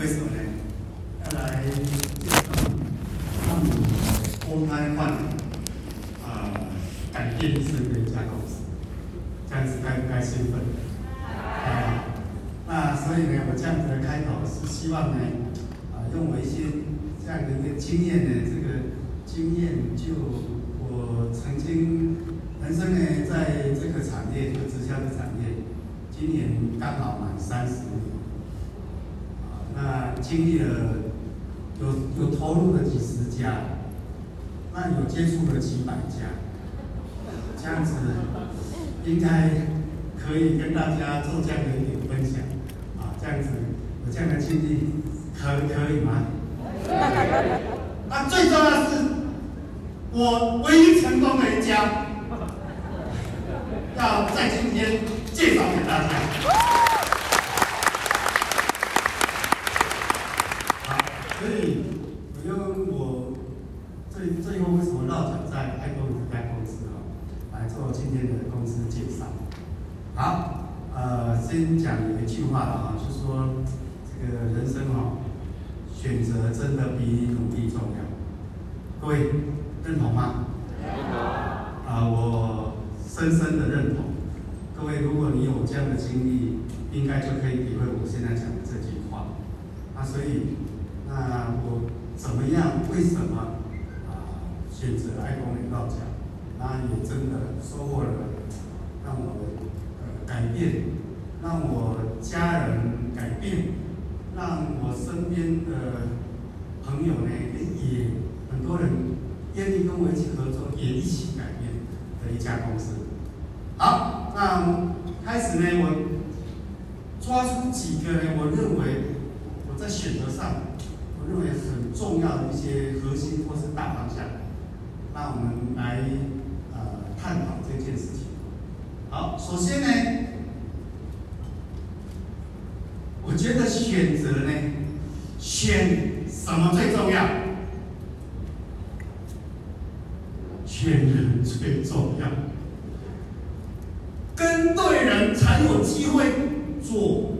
为什么呢？要来介绍让你脱胎换啊，改变一生的一家公司，这样子该不该兴奋？啊，那所以呢，我这样子的开头是希望呢，啊，用我一些这样的一个经验呢，这个经验就我曾经人生呢，在这个产业就直销的产业，今年刚好满三十。经历了有有投入了几十家，那有接触了几百家，这样子应该可以跟大家做这样的一点分享啊，这样子有这样的经历可可以吗？那最重要的是，我唯一成功的一家，要在今天介绍给大家。所以，我用我最最后为什么落脚在爱多美这家公司啊，来做今天的公司介绍。好，呃，先讲一句话啊，就是说这个人生哦，选择真的比努力重要。各位认同吗？认同。啊，我深深的认同。各位，如果你有这样的经历，应该就可以体会我现在讲的这句话。啊，所以。那我怎么样？为什么啊选择爱多美落脚？那也真的收获了，让我呃改变，让我家人改变，让我身边的朋友呢也很多人愿意跟我一起合作，也一起改变的一家公司。好，那开始呢，我抓出几个呢，我认为我在选择上。我认为很重要的一些核心或是大方向，那我们来呃探讨这件事情。好，首先呢，我觉得选择呢，选什么最重要？选人最重要，跟对人才有机会做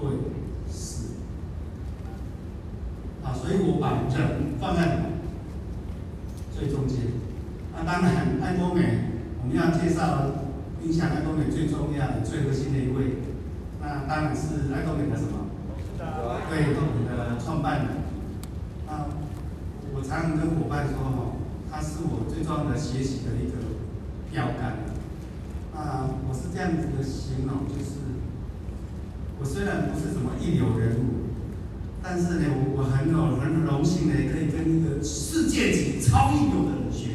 对事。啊。所以我把人放在最中间。那当然，爱多美我们要介绍影响爱多美最重要的、最核心的一位，那当然是爱多美的什么？对，东北的创办人。啊，我常常跟伙伴说哈，他是我最重要的学习的一个标杆。啊，我是这样子的形容，就是我虽然不是什么一流人物。但是呢，我我很有很荣幸呢，可以跟一个世界级超一流的人学，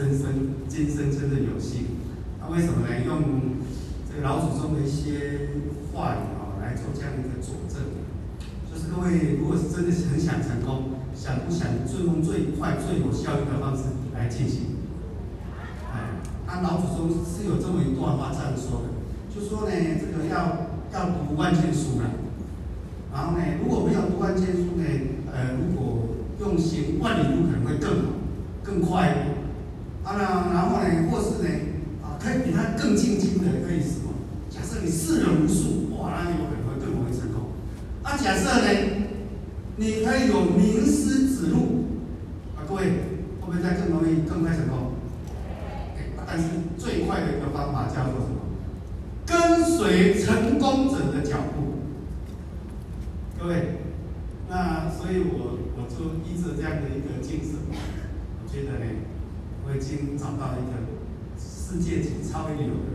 真生今生真的有幸。那、为什么呢？用这个老祖宗的一些话语啊、来做这样一个佐证。就是各位，如果是真的是很想成功，想不想最用最快、最有效率的方式来进行？哎，他老祖宗是有这么一段话这样说的，就说呢，这个要。要读万卷书了，然后呢，如果没有读万卷书呢，呃，如果用行万里路可能会更好，更快一点。啊，然后呢，或是呢，啊，可以比他更进进的，可以什么？假设你识人无数，哇，那有可能会更容易成功。啊，假设呢，你可以有名师指路，啊，各位会不会再更容易、更快成功？但是最快的一个方法叫做什么？跟随成功者的脚步，各位，那所以我我就依着这样的一个精神，我觉得呢，我已经找到一个世界级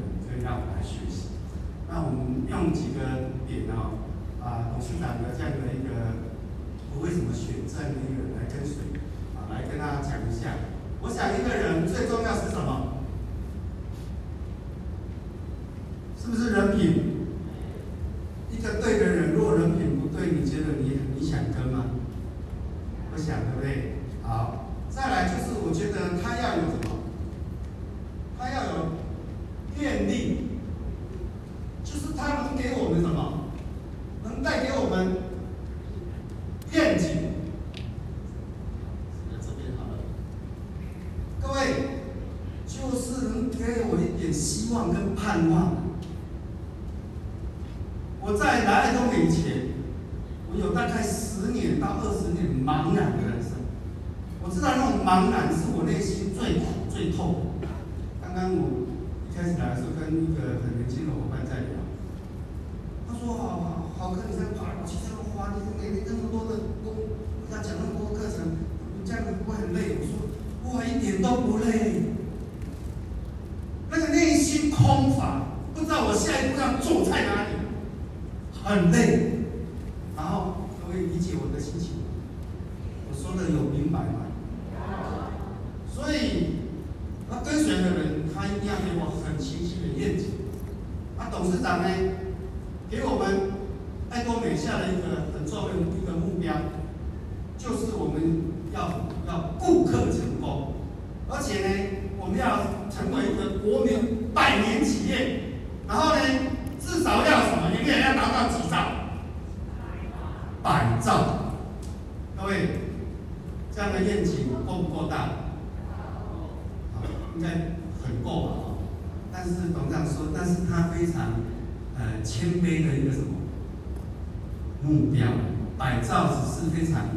百兆只是非常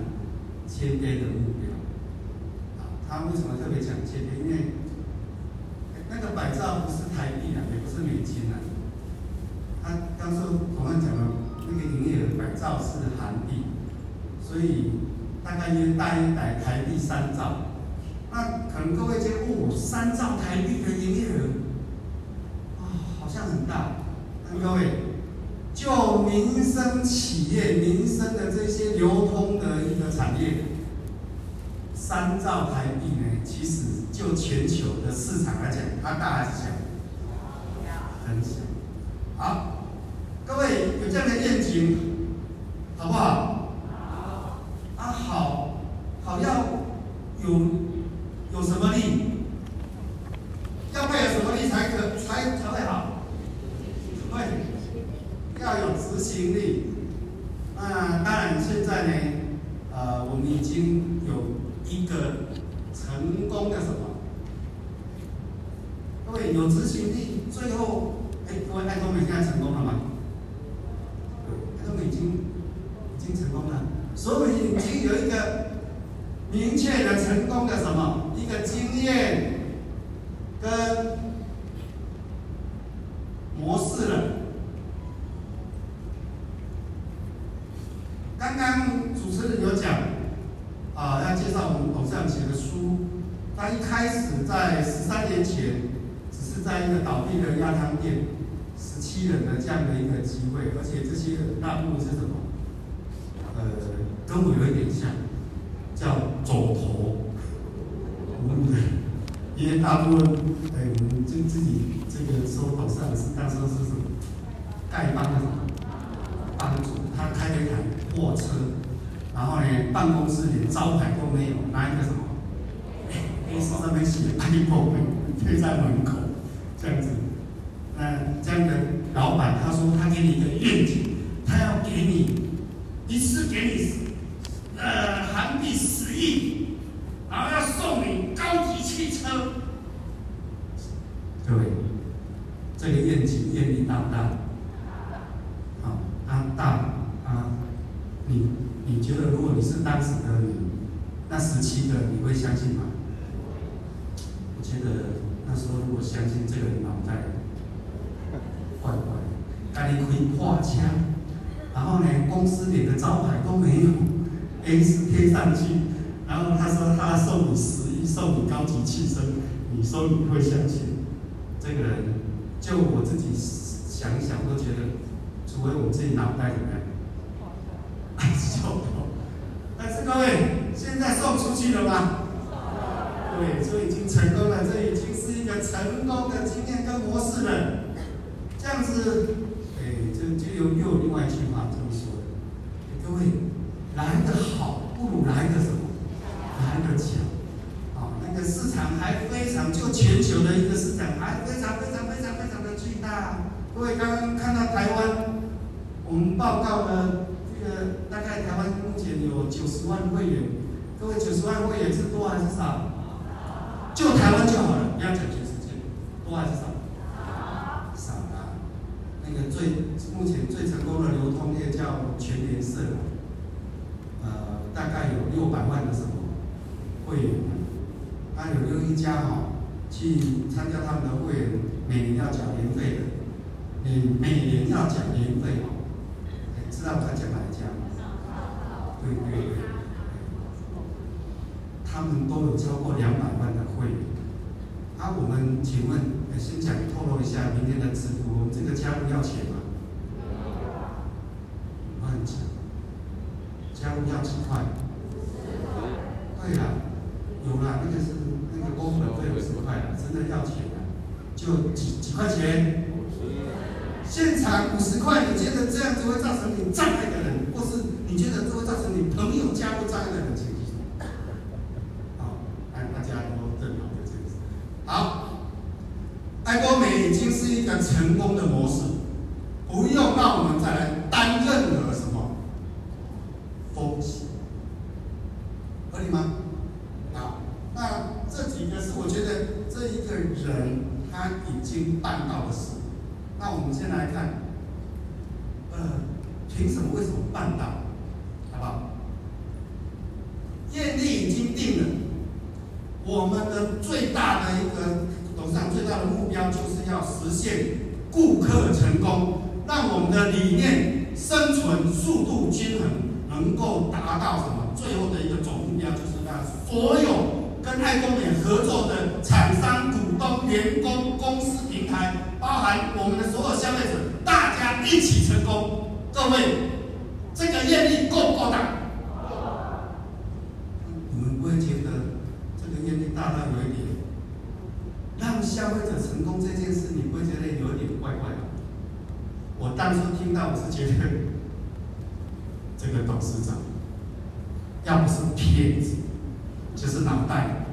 谦卑的目标。啊他为什么特别讲谦卑？因为那个百兆不是台币啊，也不是美金啊。他当时同样讲了，那个营业额百兆是韩币，所以大概约大约在台币三兆。那可能各位觉得，哦，三兆台币的营业额，啊、好像很大。那各位，就民生企业、民生的这些流通的一个产业，三兆台币呢，其实就全球的市场来讲，它大还是小？很小。好。各位有这样的愿景，好不？好。啊，好，好要有有什么力？要配有什么力才可才才会好？对，要有执行力。那当然，现在呢，呃，我们已经有一个成功的什么？各位有执行力，最后，哎，各位爱多美现在成功了吗？已经已经成功了，所以已经有一个明确的成功的什么一个经验跟模式了。刚刚主持人有讲啊，要介绍我们董事长写的书。他一开始在十三年前，只是在一个倒闭的鸭汤店。十七人的这样的一个机会，而且这些大部分是什么？呃，跟我有一点像，叫走投无路的，因为大部分哎，我们就自己这个说董事长是当时是什么？丐帮的什么？帮主，他开了一台货车，然后呢，办公室连招牌都没有，拿一个什么？哎，黑色上面写“爱多美”贴在门口，这样子。那，这样的老板他说他给你一个愿景，他要给你一次给你呃韩币十亿，然后要送你高级汽车。各位，这个愿景愿力大不大？好，啊大啊，你你觉得如果你是当时的你，那时期的你会相信吗？我觉得那时候如果相信这个脑袋。乖乖，赶紧可以挂枪，然后呢，公司连个招牌都没有，S 贴上去，然后他说他送你十一，送你高级汽车，你说你会相信？这个人，就我自己想一想都觉得，除非我自己脑袋怎么样，还是跳脱。但是各位，现在送出去了吗？对，这已经成功了，这已经是一个成功的经验跟模式了。这样子，哎，就就有又有另外一句话这么说的，各位，来得好不如来得什么？来得巧，啊，那个市场还非常，就全球的一个市场还非常非常非常非常的巨大。各位刚刚看到台湾，我们报告的这个大概台湾目前有九十万会员，各位九十万会员是多还是少？就台湾就好了，不要讲全世界，多还是少？最目前最成功的流通业叫全联社，呃，大概有六百万的什么会员，他有六一家哈，去参加他们的会员，每年要缴年费的，你每年要缴年费哦，知道他讲哪一家吗？对对对，他们都有超过两百万的会员，啊，我们请问。先讲透露一下明天的直播，这个加入要钱吗？乱讲，加入要几块？对了，有了，那个是那个工本费五十块，真的要钱啊，就几几块钱？现场五十块，你觉得这样子会造成你障碍的人，或是你觉得这会造成你朋友加入障碍的人，请举手。好，来大家都正好的这个，好。爱多美已经是一个成功的模式，不用让我们再来担任何什么风险，合理吗？好，那这几个是我觉得这一个人他已经办到的事。那我们先来看，呃，凭什么？为什么办到？好不好？业力已经定了，我们的最大的一个。董事长最大的目标就是要实现顾客成功，让我们的理念生存速度均衡，能够达到什么？最后的一个总目标就是让所有跟爱多美合作的厂商、股东、员工、公司、平台，包含我们的所有消费者，大家一起成功。各位，这个愿力够不够大？你们不会觉得这个愿力大到有一点？让消费者成功这件事，你会觉得有一点怪怪的。我当初听到，我是觉得这个董事长要不是骗子，就是脑袋。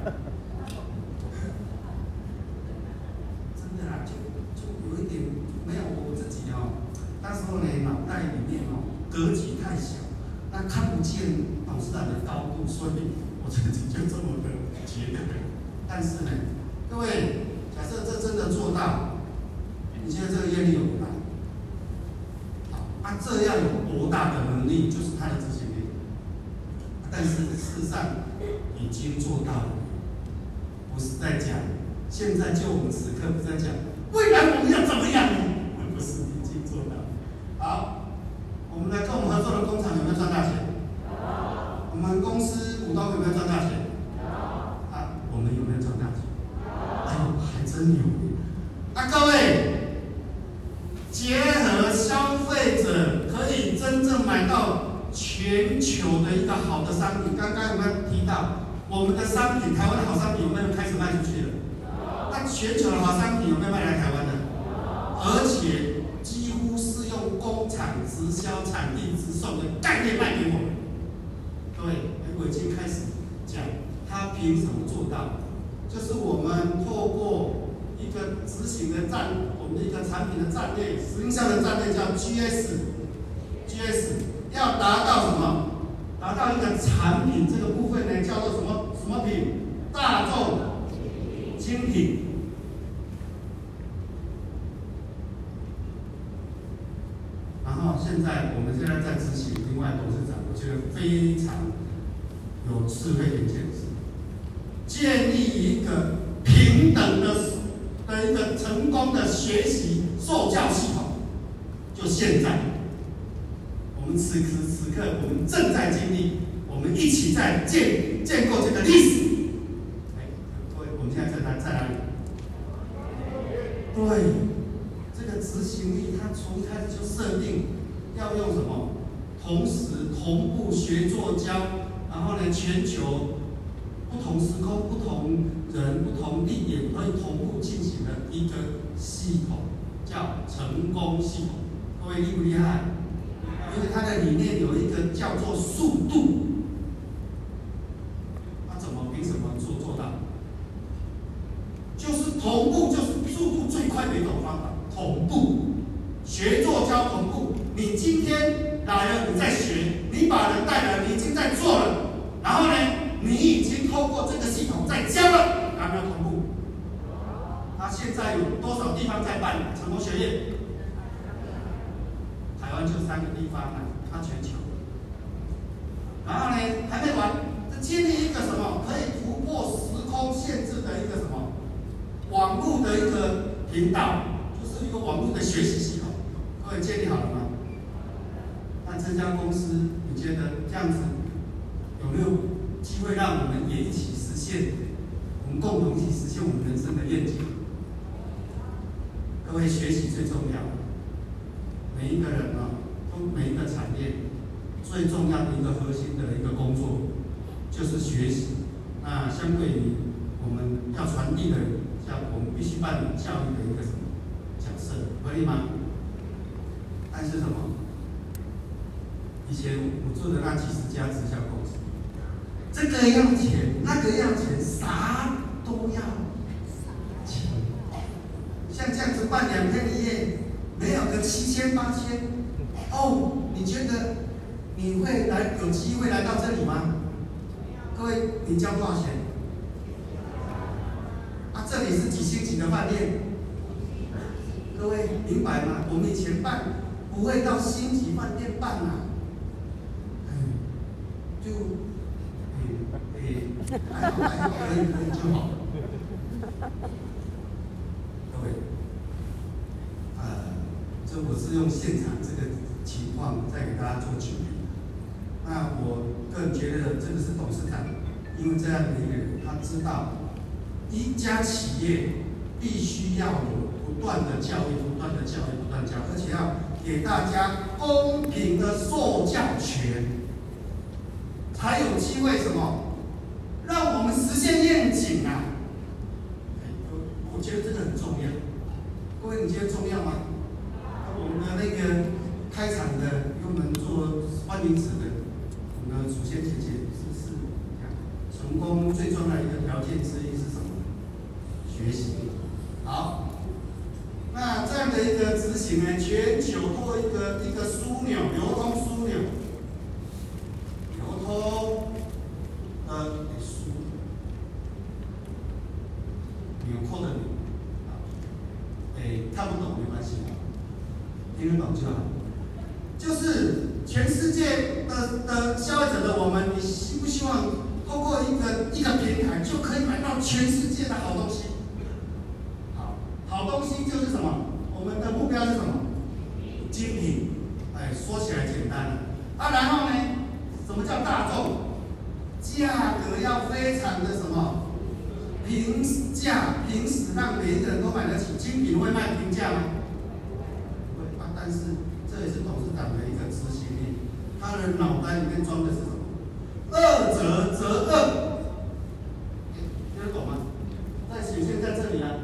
真的啊，就就有一点没有我自己哦。那时候呢，脑袋里面哦，格局太小，那看不见董事长所以我自己就这么的觉得。但是呢。各位，假设这真的做到，你觉得这个业力有多大？好，啊，这样有多大的能力，就是他的执行力。但是事实上已经做到了，不是在讲，现在就我们此刻不在讲，未来我们要怎么样？不是已经做到。好，我们来跟我们合作的工厂有没有赚大钱？有。我们公司股东有没有赚大钱？有。啊，我们有没有赚大钱？真有，那各位，结合消费者可以真正买到全球的一个好的商品。刚刚有没有提到我们的商品？台湾的好商品有没有开始卖出去了？那全球的好商品有没有卖来台湾的？而且几乎是用工厂直销、产地直送的概念卖给我们。各位，我已经开始讲，他凭什么做到？就是我们透过。一个执行的战，我们的一产品的战略，实际上的战略叫 GS，GS 要达到什么？达到一个产品这个部分呢，叫做什么什么品？大众精品。然后现在我们现在在执行，另外董事长我觉得非常有智慧的一件事，建立一个平等的。的一个成功的学习受教系统，就现在，我们此时此刻，我们正在经历，我们一起在建建构这个历史。哎，各位，我们现在在哪在哪里？对，这个执行力，它从一开始就设定要用什么？同时同步学做教，然后呢，全球。不同时空、不同人、不同地点可以同步进行的一个系统，成功系统。各位厉不厉害？因为它的里面有一个叫做速度，它怎么凭什么做做到？就是同步，就是速度最快的一种方法。同步学做教同步，你今天来了，你在学，你把人带来，你已经在做了，然后呢？你已经透过这个系统在教了，还没有同步。他现在有多少地方在办成功学院？三个地方啊，它全球。然后呢，还没完，这建立一个什么可以突破时空限制的一个什么网络的一个频道，就是一个网络的学习系统。各位建立好了吗？那这家公司，你觉得这样子有没有机会让我们也一起实现，我们共同一起实现我们人生的愿景？各位，学习最重要。每一个人啊，都每一个产业最重要的一个核心的一个工作就是学习。那相对于我们要传递的，像我们必须扮演教育的一个什么角色，可以吗？但是什么？以前我做的那几十家直销公司，这个要钱，那个要钱，啥都要钱。像这样子办两天一夜，没有个七千八千，哦，你觉得你会来有机会来到这里吗？各位，你交多少钱？啊，这里是几星级的饭店？各位明白吗？我们以前办不会到星级饭店办啊，就，哎哎，还好还好，可以可以就好。各位，呃，这我是用现场这个情况再给大家做举例。那我个人觉得这个是董事长，因为这样的一个人，他知道一家企业必须要有不断的教育、不断的教育、不断教，而且要给大家公平的受教权，才有机会什么，让我们实现愿景啊！我觉得这个很重要。各位，你觉得重要吗？我们的那个开场的给我们做欢迎词的，我们的祖先姐姐是是，成功最重要的一个条件之一是什么？学习。好，那这样的一个执行呢，全球做一个一个枢纽，流通枢纽，流通的枢，纽扣的纽，哎，看不懂没关系。听得懂就好，就是全世界的的消费者的我们，你希不希望通过一个一个平台就可以买到全世界的好东西？好，好东西就是什么？我们的目标是什么？精品，哎，说起来简单了。啊，然后呢？什么叫大众？价格要非常的什么？平价，平时让每一个人都买得起。精品会卖平价吗？但是这也是董事长的一个执行力，他的脑袋里面装的是什么？二者择二，听得懂吗？在显现在这里啊，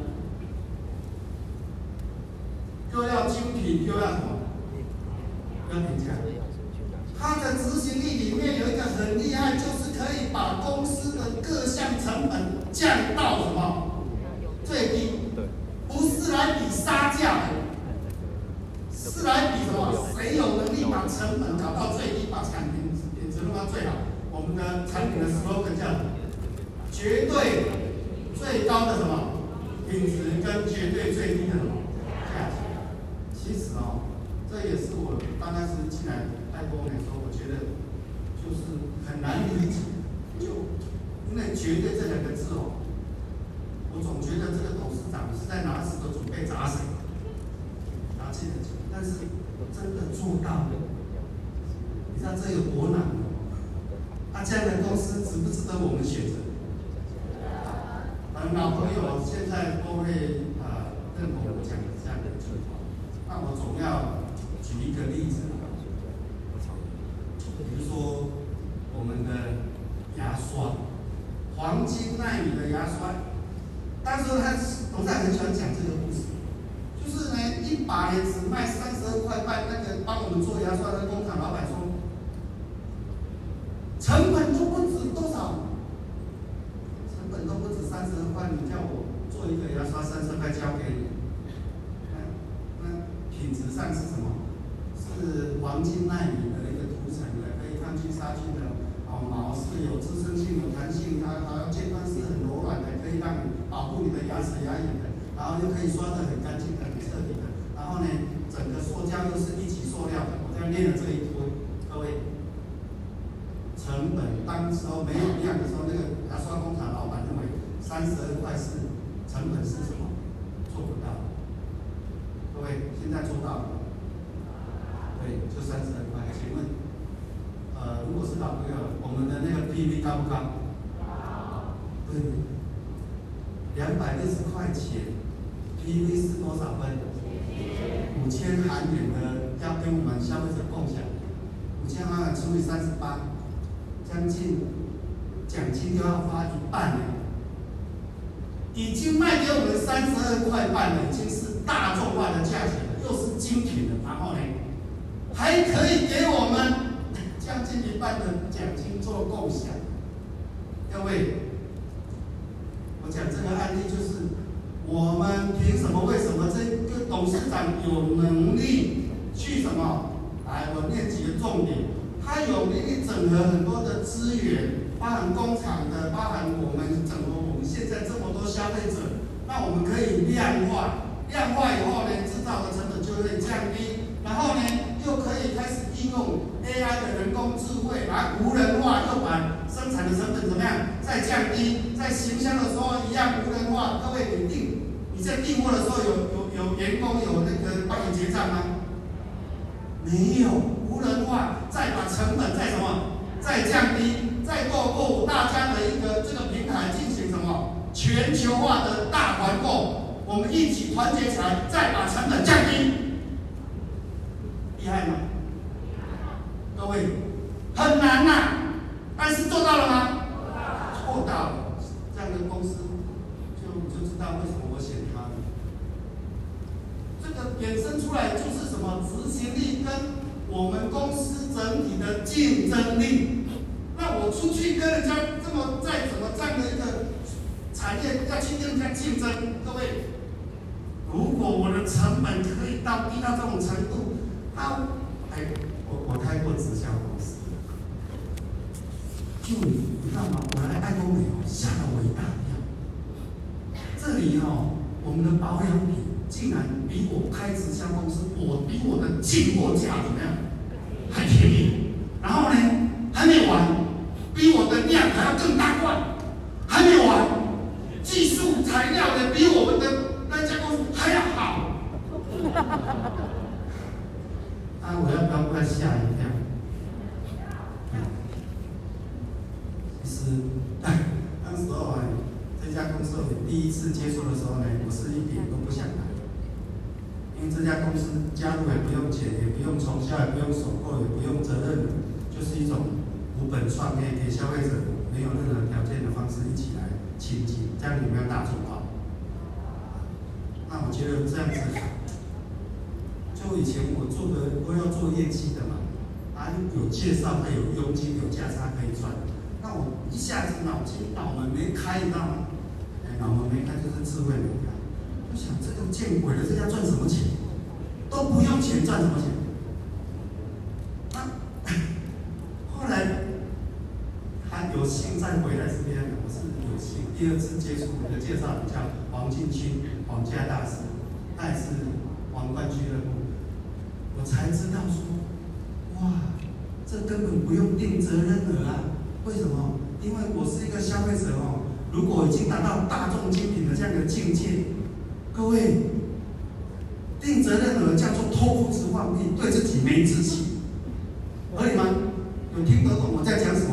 又要精品，又要什么？要平价。他的执行力里面有一个很厉害，就是可以把公司的各项成本降到什么？最低，不是来比杀价。是来比什么？谁有能力把成本搞到最低，把产品品质弄到最好？我们的产品的 slogan 叫绝对最高的什么品质跟绝对最低的什么价钱？其实哦，这也是我刚开始进来爱多美的时候，我觉得就是很难理解，就因为绝对这两个字哦，我总觉得这个董事长是在拿石头准备砸谁？拿钱但是真的做到了，你知道这有多难吗？啊，这样的公司值不值得我们选择？嗯，老朋友现在都会啊认同我讲的这样的情况。那我总要举一个例子，比如说我们的牙刷，黄金纳米的牙刷，但是他董事长很喜欢讲这个故事。一把呢只卖三十二块半。那个帮我们做牙刷的工厂老板说，成本都不止多少，成本都不止三十二块。你叫我做一个牙刷三十块交给你，那那品质上是什么？是黄金奈米的一个涂层的，可以抗菌杀菌的。哦，毛是有支撑性、有弹性，它它尖端是很柔软的，可以让你保护你的牙齿牙龈的。然后又可以刷得很干净、很彻底的。然后呢，整个塑胶又是一级塑料的，我这样念了这一堆，各位，成本当时候没有量的时候，那个牙刷工厂老板认为三十二块是成本是什么？做不到。各位，现在做到了。对，就三十二块。请问，呃，如果是老朋友，我们的那个 PV 高不高？高。对。两百钱，PV 是多少分？五千韩元的要跟我们消费者共享，五千韩元除以三十八，将近奖金就要发一半了。已经卖给我们三十二块半了，已经是大众化的价钱，又是精品的，然后呢，还可以给我们将近一半的奖金做共享。各位，我讲这个案例就是。我们凭什么？为什么这个董事长有能力去什么？来，我念几个重点。他有能力整合很多的资源，包含工厂的，包含我们整合我们现在这么多消费者，那我们可以量化，量化以后呢，制造的成本就会降低，然后呢，又可以开始应用 AI 的人工智慧来无人化，又把生产的成本怎么样再降低，在行销的时候一样无人化。各位，一定。在订货的时候有有有员工有那个帮你结账吗？没有，无人化，再把成本再什么，再降低，再透过大家的一个这个平台进行什么全球化的大团购，我们一起团结起来，再把成本降低，厉害吗？各位，很难呐、但是做到了吗？做到了，这样的公司就就知道为什么。衍生出来就是什么执行力跟我们公司整体的竞争力。那我出去跟人家这么再怎么占的一个产业要去跟人家竞争，各位，如果我的成本可以到低到这种程度，那哎，我我开过直销公司，就你知道吗？我来爱多美哦，吓了我一大跳。这里哦，我们的保养品。竟然比我开直销公司，我比我的进货价怎么样还便宜？然后呢，还没完，比我的量还要更大罐，还没完，技术材料的比我们的那家公司还要好。啊，我要不要快吓一跳？其实，当时候啊，这家公司我第一次接触的时候呢，我是一点都不想来。因为这家公司加入也不用钱，也不用重销，也不用收购，也不用责任，就是一种无本创业，给消费者没有任何条件的方式一起来亲近，这样有没有大众化？那我觉得这样子，就以前我做的都要做业绩的嘛，啊有介绍，会有佣金，有价差可以赚，那我一下子脑筋脑门没开，你知道吗？哎，脑门没开就是智慧没开。我想这个见鬼了，这要赚什么钱？都不用钱赚什么钱？那、后来他有幸再回来是这边，我是有幸第二次接触，我的介绍人叫黄进军，黄家大师，他也是皇冠俱乐部，我才知道说，哇，这根本不用定责任额啊！为什么？因为我是一个消费者哦，如果已经达到大众精品的这样的境界。各位，定责任额叫做偷工换屁，对自己没自信，可以吗？有听得懂我在讲什么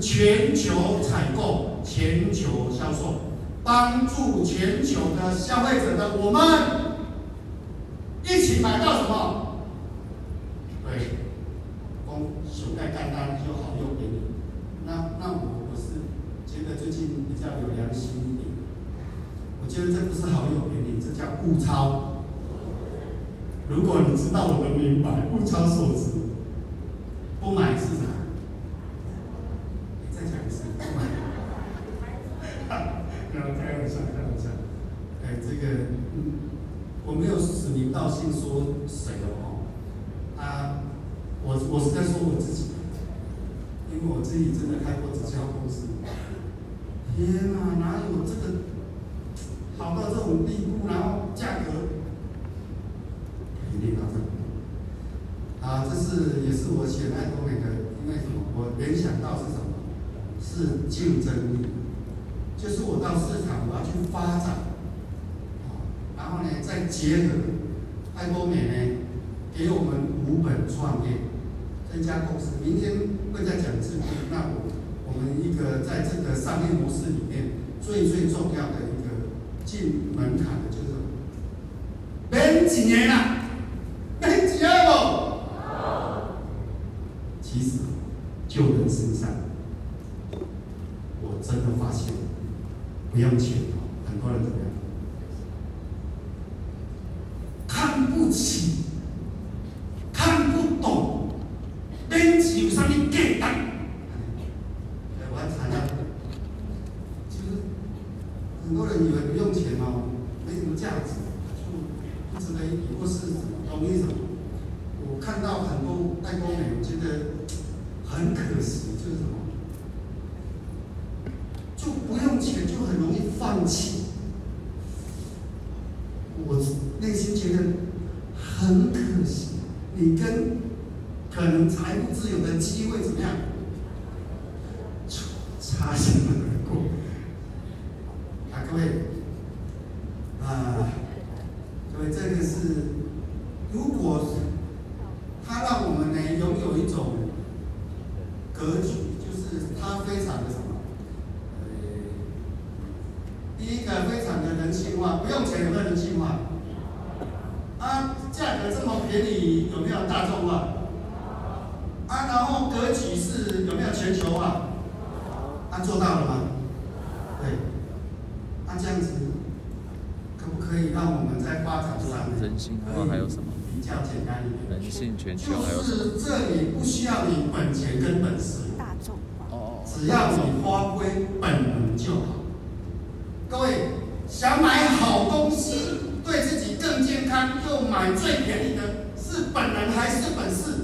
全球采购、全球销售，帮助全球的消费者的我们一起买到什么？对，光手袋干单就好用给你。那那我我是觉得最近比较有良心一点，我觉得这不是好用给你，这叫物超。如果你知道我的明白，物超所值，不买是什么？我写爱多美的，因为什么？我联想到是什么？是竞争力，就是我到市场我要去发展，然后呢再结合爱多美呢，给我们五本创业，这家公司明天会再讲制度，那我我们一个在这个商业模式里面最最重要的一个进门槛的就是，等几年了。真的发现不用钱很多人怎么样？看不起。就是这里不需要你本钱跟本事。只要你发挥本能就好。各位想买好东西对自己更健康又买最便宜的是本能还是本事？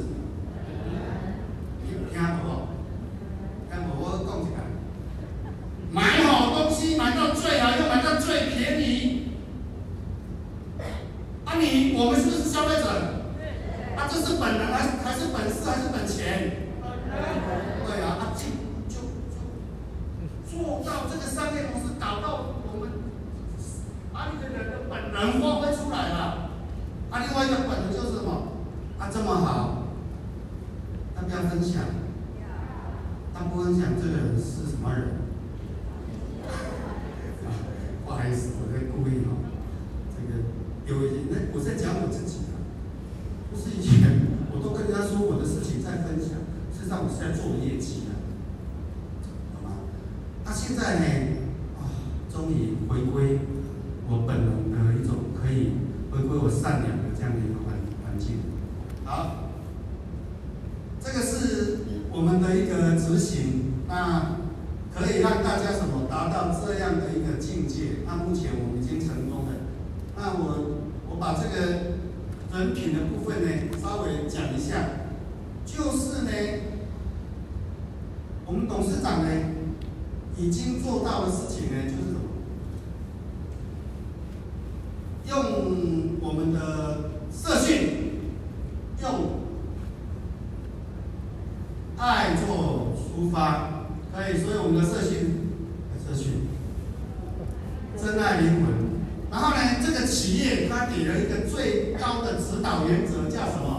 爱做出发可以所以我们的社群社区真爱灵魂。然后呢这个企业它给了一个最高的指导原则叫什么？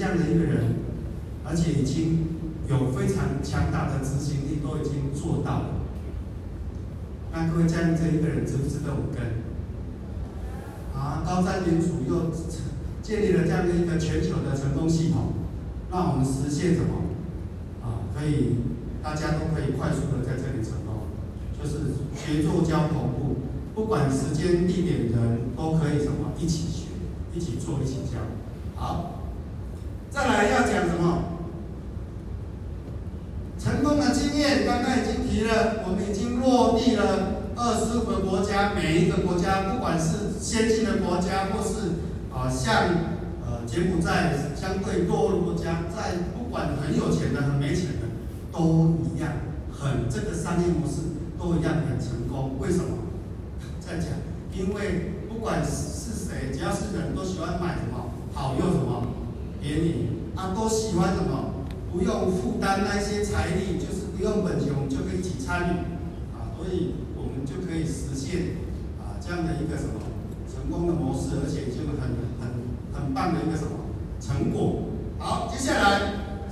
这样的一个人，而且已经有非常强大的执行力，都已经做到了。那各位，这样这一个人值不值得我跟？啊，高瞻远瞩又建立了这样的一个全球的成功系统，让我们实现什么？啊，可以大家都可以快速的在这里成功，就是学做教同步，不管时间地点人都可以什么一起学，一起做一起教。好，再来要讲什么？成功的经验刚刚已经提了，我们已经落地了。二十个国家，每一个国家，不管是先进的国家，或是啊、像呃柬埔寨相对落后的国家，在不管很有钱的、很没钱的，都一样，很这个商业模式都一样很成功。为什么？再讲，因为不管是谁，只要是人都喜欢买什么好又什么便宜，啊，都喜欢什么不用负担那些财力，就是不用本钱，我们就可以一起参与啊，所以我们。就可以实现啊这样的一个什么成功的模式，而且就很很很棒的一个什么成果。好，接下来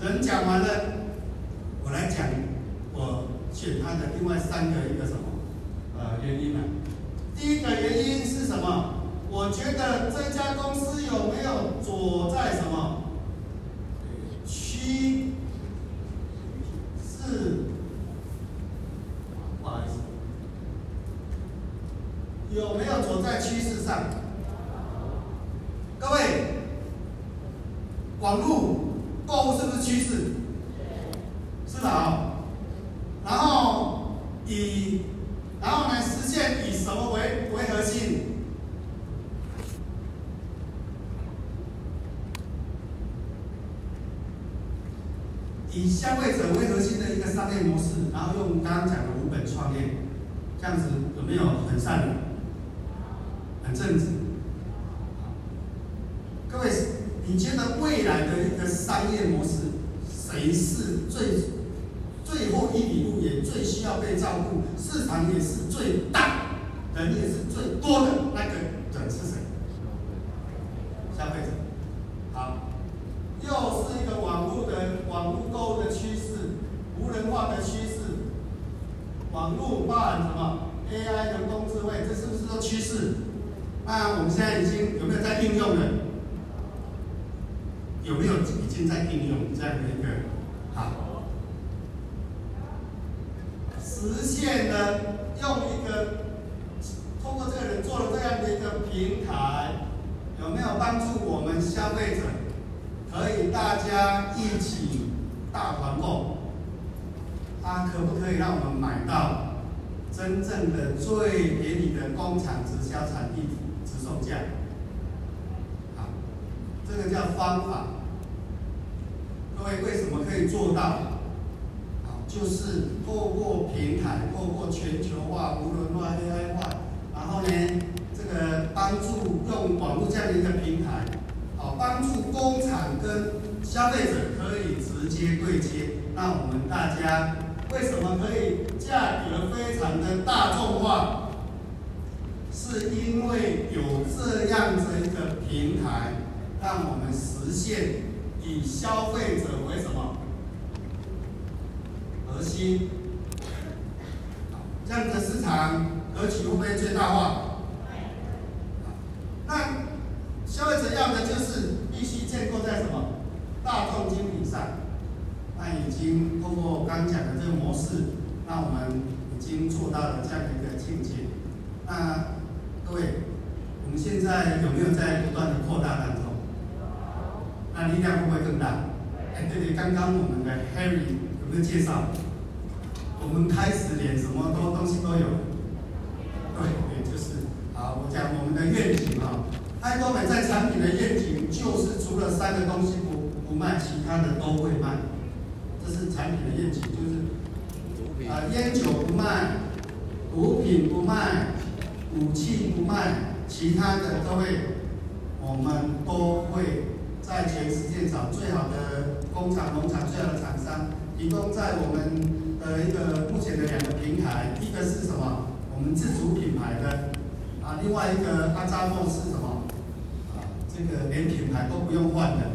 人讲完了，我来讲我选他的另外三个一个什么呃原因呢？第一个原因是什么？我觉得这家公司有没有走在什么一、四、不好意思？有没有走在趋势上？各位，网络购物是不是趋势？是的啊。然后以，然后来实现以什么为为核心？以消费者为核心的一个商业模式，然后用刚刚讲的五本创业，这样子有没有很善良？很正直，各位，你觉得未来的一个商业模式，谁是最最后一里路也最需要被照顾，市场也是最大，人也是最多的那个人是谁？消费者。好，又是一个网络的网络购物的趋势，无人化的趋势，网络包含什么？AI 人工智慧，这是不是个趋势？那我们现在已经有没有在应用了？有没有已经在应用这样的一个好？实现了用一个通过这个人做了这样的一个平台，有没有帮助我们消费者可以大家一起大团购？它可不可以让我们买到真正的最便宜的工厂直销产地？售价，好，这个叫方法。各位为什么可以做到？好，就是透过平台，透过全球化、无人化、AI 化，然后呢，这个帮助用网络这样的一个平台，好，帮助工厂跟消费者可以直接对接。那我们大家为什么可以价格非常的大众化？是因为有这样子一个平台，让我们实现以消费者为什么核心？这样的市场格局会不会最大化？那消费者要的就是必须建构在什么大众经理上？那已经通过刚讲的这个模式，那我们已经做到了这样的一个境界。那各位，我们现在有没有在不断的扩大当中？那力量会不会更大？哎，对对，刚刚我们的 Harry 有没有介绍？我们开始连什么都东西都有。对对，就是好，我讲我们的愿景啊，爱多美在产品的愿景就是除了三个东西不不卖，其他的都会卖。这是产品的愿景，就是啊，烟酒不卖，毒品不卖。武器不卖，其他的都会，我们都会在全世界找最好的工厂、农场、最好的厂商，提供在我们的一个目前的两个平台，一个是什么？我们自主品牌的，啊，另外一个阿扎莫是什么？啊，这个连品牌都不用换的，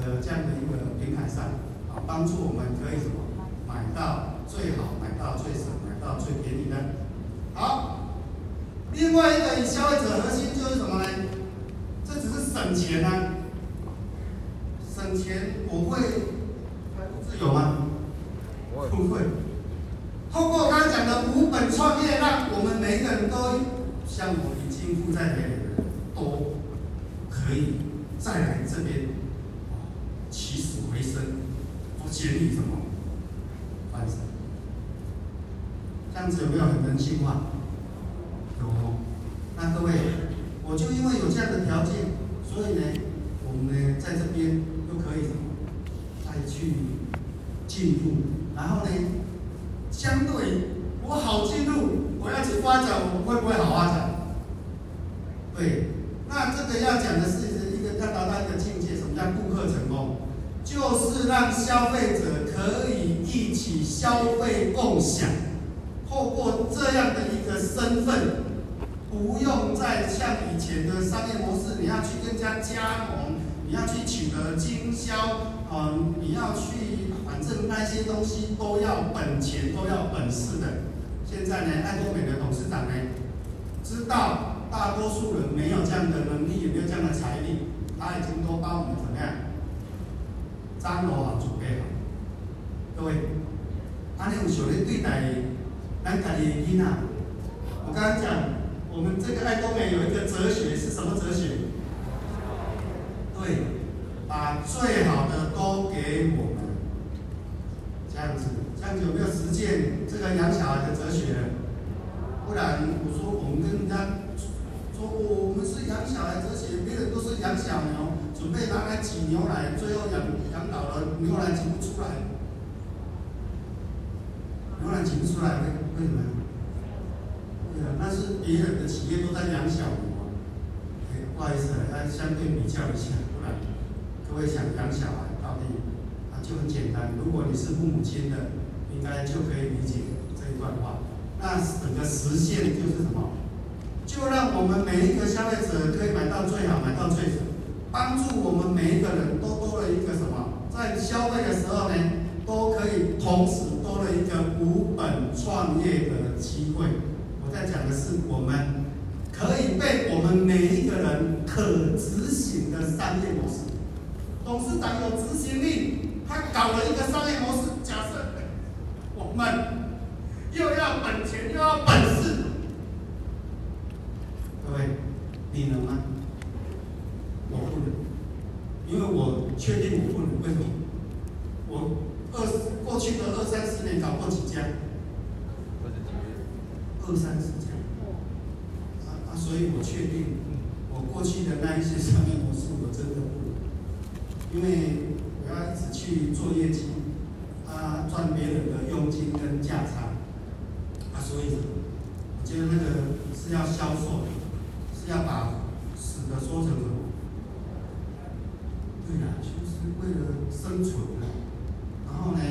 呃，这样的一个平台上，啊，帮助我们可以什么？买到最好，买到最省，买到最便宜的，好。另外一个消费者核心就是什么呢？这只是省钱啊，省钱我会自由吗？不会。通过刚讲的五本创业，让我们每个人都像我已经负债的人都可以再来这边起死回生，不建立什么翻身，这样子有没有很人性化？有那各位，我就因为有这样的条件，所以呢，我们呢在这边可以再去进入，然后呢，相对我好进入，我要去发展，我会不会好发展？对，那这个要讲的是一个要达到一个境界，什么叫顾客成功？就是让消费者可以一起消费共享，透过这样的一个身份。不用再像以前的商业模式，你要去跟人家加盟，你要去取得经销，嗯，你要去，反正那些东西都要本钱，都要本事的。现在呢，爱多美的董事长呢，知道大多数人没有这样的能力，也没有这样的财力，他已经都帮我们怎么样，张罗好，准备好。各位，阿你有想咧对待咱家己的囡仔？我刚刚讲。我们这个爱多美有一个哲学是什么哲学？对，把最好的都给我们，这样子，这样子有没有实践这个养小孩的哲学？不然我说我们跟人家说我们是养小孩哲学，别人都是养小牛，准备拿来挤牛奶，最后养养老了牛奶挤不出来，牛奶挤不出来，为为什么？那是别人的企业都在养小牛，不好意思，要相对比较一下，不然各位想养小孩到底啊就很简单。如果你是父母亲的，应该就可以理解这一段话。那整个实现就是什么？就让我们每一个消费者可以买到最好，买到最，帮助我们每一个人都多了一个什么？在消费的时候呢，都可以同时多了一个无本创业的机会。我在讲的是，我们可以被我们每一个人可执行的商业模式。董事长有执行力，他搞了一个商业模式。假设 我们又要本钱又要本事，各位，你能吗？我不能，因为我确定我不能。为什么？我二过去的二三十年搞过几家。二三十家！所以我确定，我过去的那一些商业模式我真的不，因为我要一直去做业绩，啊，赚别人的佣金跟价差，啊，所以我觉得那个是要销售，是要把死的说成活？对呀，就是为了生存啊，然后呢？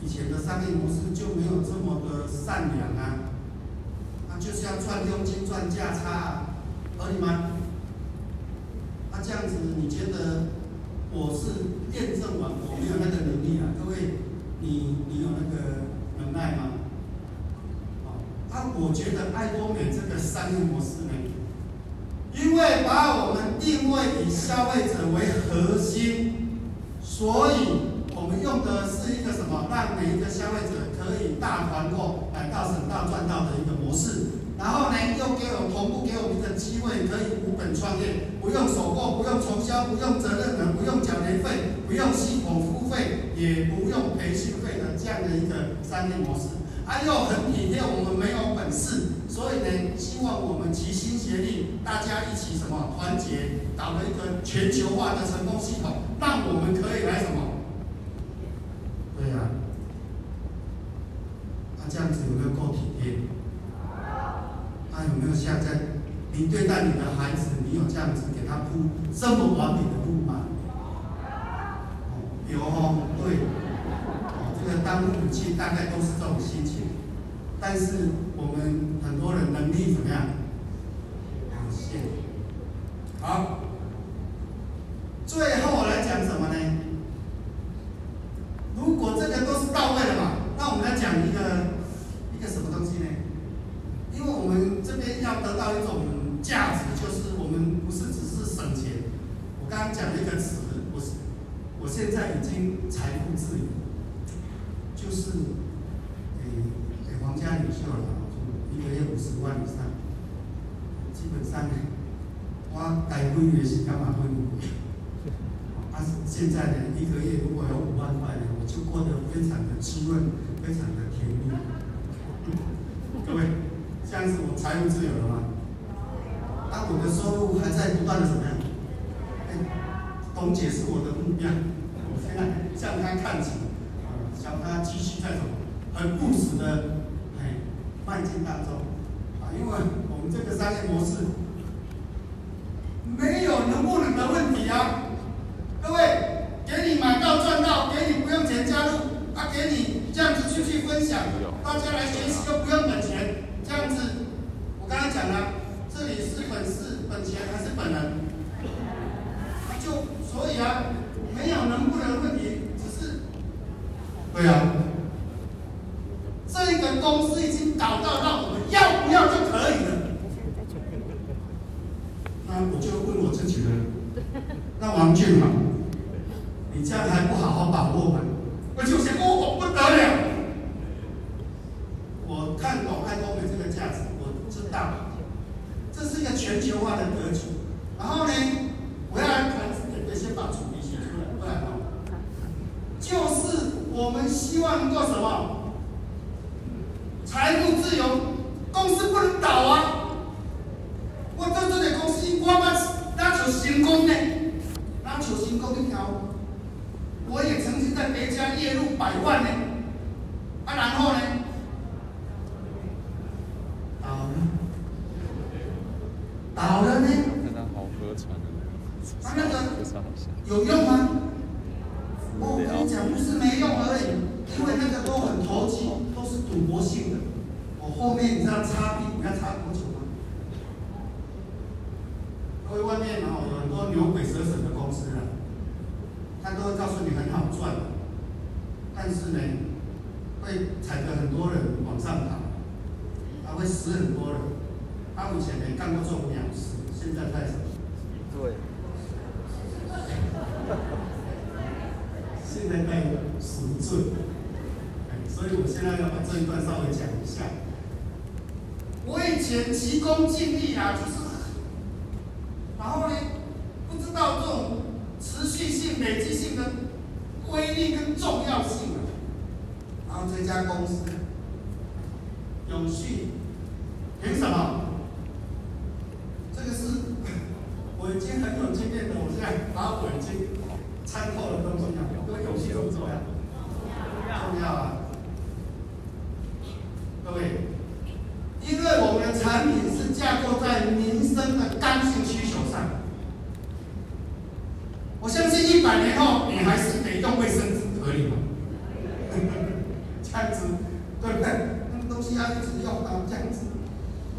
以前的商业模式就没有这么的善良啊，就是要赚佣金、赚价差，合理吗？那这样子，你觉得我是验证完我没有那个能力啊？各位，你你有那个能耐吗？啊，那我觉得爱多美这个商业模式呢，因为把我们定位以消费者为核心，所以。我们用的是一个什么？让每一个消费者可以大团购，买到省到赚到的一个模式。然后呢，又给我同步给我们一个机会，可以无本创业，不用首购，不用重销，不用责任人，不用缴年费，不用系统付费，也不用培训费的这样的一个商业模式。啊，又很体贴，我们没有本事，所以呢，希望我们齐心协力，大家一起什么团结，搞了一个全球化的成功系统，让我们可以来什么？对呀、啊，那这样子有没有够体贴？那有没有像在你对待你的孩子，你有这样子给他铺这么完美的路吗？哦，有哦，对，哦，这个当父母亲大概都是这种心情，但是我们很多人能力怎么样？有限。好，最后我来讲什么呢？如果这个都是到位了嘛，那我们来讲一个什么东西呢？因为我们这边要得到一种价值，就是我们不是只是省钱。我刚刚讲了一个词，我是我现在已经财富自由，就是给给皇家领袖了，一个月五十万以上，基本上呢，我改婚也是干嘛婚礼。但是现在呢，一个月如果有五万块呢，我就过得非常的滋润，非常的甜蜜。这样子我财务自由了吗？那我的收入还在不断的怎么样？哎，董姐是我的目标，我现在向她看齐，向她继续在什么？很务实的哎迈进当中啊，因为我们这个商业模式没有能不能的问题啊。各位，给你买到赚到，给你不用钱加入，啊，给你这样子出去分享，大家来学习又不用本钱，这样子，我刚才讲了，这里是本事本钱还是本人？就所以啊，没有能不能问题，只是，对啊，这个公司已经搞到让我们要不要就可以了，那我就问我自己了，那王俊嘛？你这样还不好好把握吗？我就想，哦，不得了！我看懂爱多美这个价值，我知道，这是一个全球化的格局。然后呢，我要来谈，得先把主题写出来，不然哦，就是我们希望做什么？财务自由，公司不能倒啊！我在这里公司，我嘛那就成功呢，那就成功一条。我也曾经在别家月入百万呢，啊，然后呢，倒了，倒了呢。他那个有用吗？我跟你讲，不是没用而已，因为那个都很投机，都是赌博性的。我后面你知道擦屁股要擦多久吗？因为外面哦有很多牛鬼蛇神的公司啊。他都会告诉你很好赚，但是呢，会踩着很多人往上爬，他会死很多人。他以前没干过这种鸟事，现在在什么？对。现在在赎罪，所以我现在要把这一段稍微讲一下。我以前急功近利啊，就是，然后呢，不知道这种。持续性、累积性的威力跟重要性啊，然后这家公司永续，凭什么？这个是 我已经很有经验的，我现在把我已经参透了东西啊，这个永续重不重要？重要啊！各位，因为我们的产品架构在民生的刚性需求上。我相信一百年后，你还是得用卫生纸，可以吗？这样子，对不对？那个东西要一直用到这样子。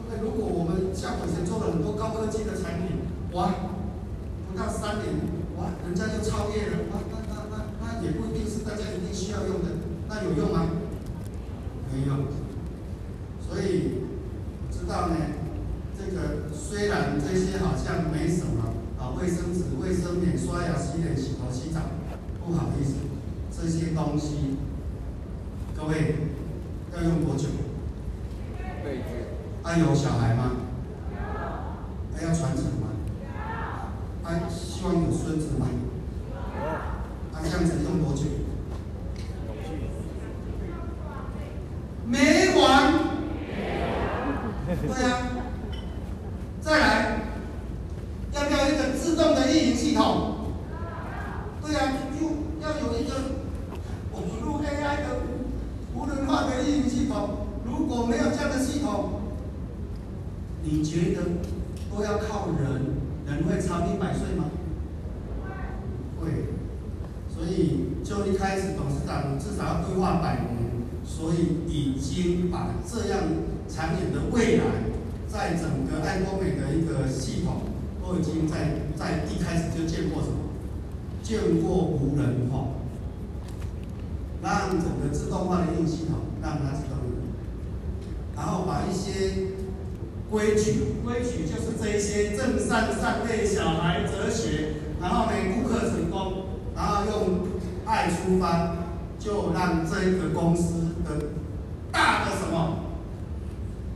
那如果我们像以前做了很多高科技的产品，哇，不到三年，哇，人家就超越了，哇，那那那那也不一定是大家一定需要用的，那有用吗？没用。所以知道呢，这个虽然这些好像没什么。啊，卫生纸、卫生棉、刷牙、洗脸、洗头、洗澡，不好意思，这些东西，各位要用多久？辈子。还有小孩吗？还要传承吗？还希望有孙子吗？啊，这样子用多久？没完。对呀。再来，要不要一个自动的运营系统？对呀，就要有一个我们录 AI 的无人化的运营系统。如果没有这样的系统，你觉得都要靠人？人会长命百岁吗？会。所以董事长至少要规划百年，所以已经把这样长远的未来，在整个爱多美的一个系统，都已经在在一开始就见过什么？见过无人化，让整个自动化的运行系统让它自动，然后把一些规矩，规矩就是这一些正善善类小孩哲学，然后呢，顾客成功，然后用爱出发，就让这一个公司的大的什么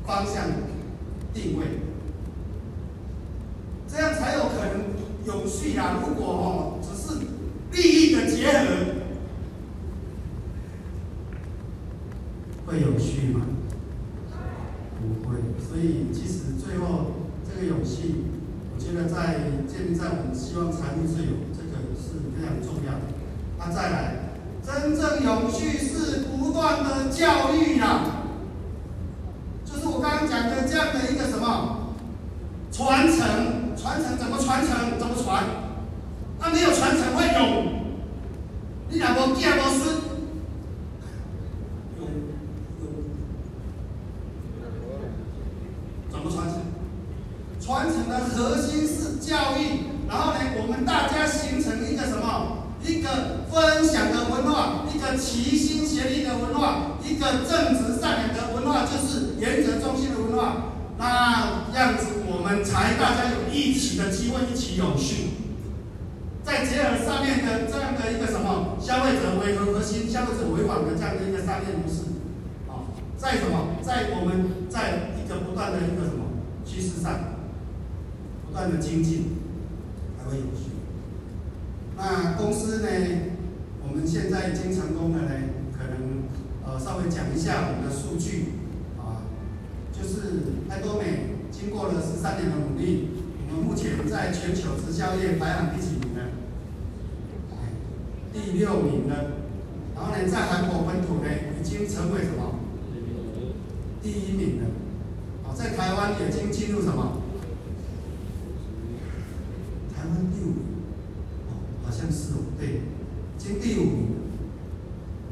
方向定位，这样才有可能永续啊！如果哦，只是利益的结合，会有续吗？不会。所以，即使最后这个永续，我觉得在建立在我们希望财务自由，这个是非常重要的。那再来，真正永续是不断的教育呀。就是我刚刚讲的这样的一个什么传承，传承怎么传承？怎么传？那没有传承会永，你两个第二个是永永怎么传承？传承的核心是教育，然后呢，我们大家形成一个什么？一个分享的文化，一个齐心协力的文化，一个正直善良的文化，就是原则那样子，我们才大家有一起的机会，一起永续。再结合上面的这样的一个什么消费者为核核心，消费者为王的这样的一个商业模式，啊，在什么，在我们在一个不断的一个什么趋势上，不断的精进，才会有序。那公司呢？我们现在已经成功了呢，可能呃稍微讲一下我们的数据，就是爱多美经过了十三年的努力，我们目前在全球直销业排行第几名呢？第六名呢。然后呢，在韩国本土呢，已经成为什么？第一名了。啊，在台湾已经进入什么？台湾第五名。好像是哦，对，经第五名，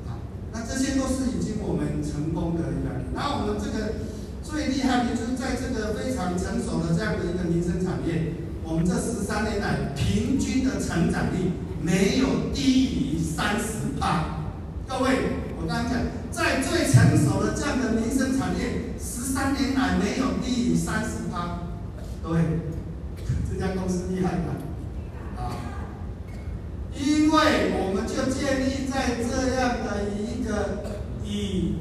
好，那这些都是已经我们成功的一个。那我们这个最厉害的就是在这个非常成熟的这样的一个民生产业，我们这十三年来平均的成长率没有低于三十八。各位，我刚刚讲，在最成熟的这样的民生产业，十三年来没有低于三十八。各位，这家公司厉害吧？啊因为我们就建立在这样的一个以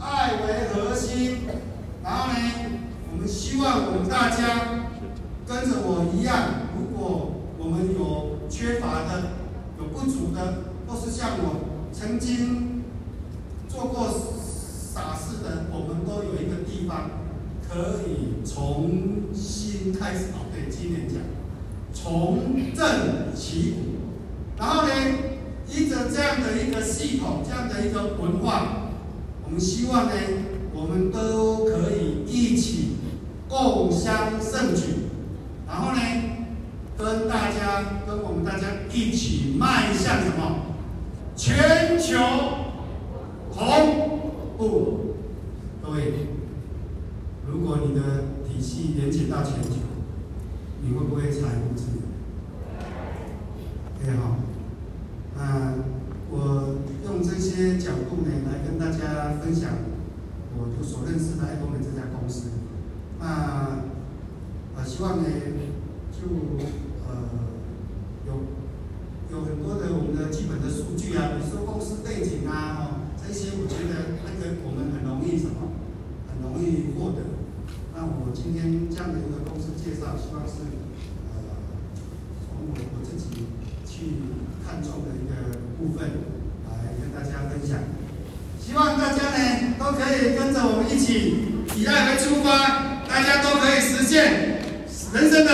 爱为核心，然后呢，我们希望我们大家跟着我一样，如果我们有缺乏的、有不足的，或是像我曾经做过傻事的，我们都有一个地方可以重新开始。哦，对，今年讲。重振旗鼓，然后呢，依着这样的一个系统，这样的一个文化，我们希望呢，我们都可以一起共襄盛举，然后呢，跟大家，跟我们大家一起迈向什么？全球同步。各位，如果你的体系连接到全球。你会不会财务自由？对好，那我用这些角度呢，来跟大家分享我所认识的爱多美这家公司。那啊，希望呢，就呃有有很多的我们的基本的数据啊，比如说公司背景啊，哦，这些我觉得那。个我们很容易什么？很容易获得。那我今天这样的一个公司介绍，希望是呃从我我自己去看中的一个部分来跟大家分享，希望大家呢都可以跟着我们一起以爱为出发，大家都可以实现人生的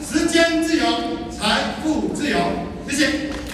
时间自由、财富自由，谢谢。